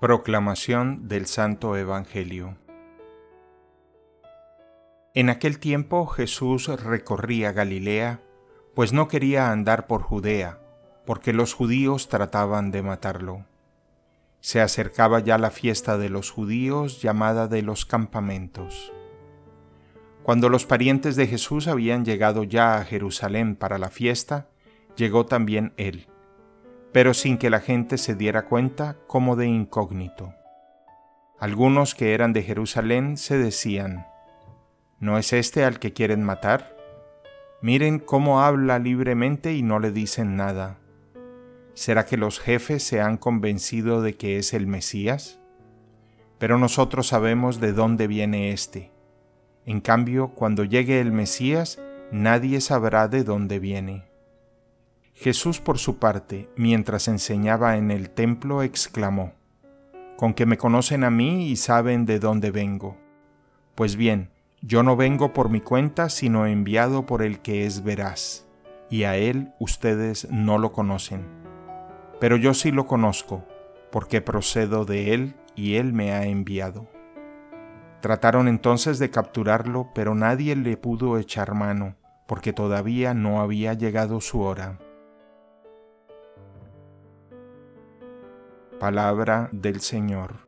Proclamación del Santo Evangelio En aquel tiempo Jesús recorría Galilea, pues no quería andar por Judea, porque los judíos trataban de matarlo. Se acercaba ya la fiesta de los judíos llamada de los campamentos. Cuando los parientes de Jesús habían llegado ya a Jerusalén para la fiesta, llegó también él pero sin que la gente se diera cuenta como de incógnito. Algunos que eran de Jerusalén se decían, ¿no es este al que quieren matar? Miren cómo habla libremente y no le dicen nada. ¿Será que los jefes se han convencido de que es el Mesías? Pero nosotros sabemos de dónde viene éste. En cambio, cuando llegue el Mesías, nadie sabrá de dónde viene. Jesús por su parte, mientras enseñaba en el templo, exclamó, Con que me conocen a mí y saben de dónde vengo. Pues bien, yo no vengo por mi cuenta, sino enviado por el que es veraz, y a él ustedes no lo conocen. Pero yo sí lo conozco, porque procedo de él y él me ha enviado. Trataron entonces de capturarlo, pero nadie le pudo echar mano, porque todavía no había llegado su hora. Palabra del Señor.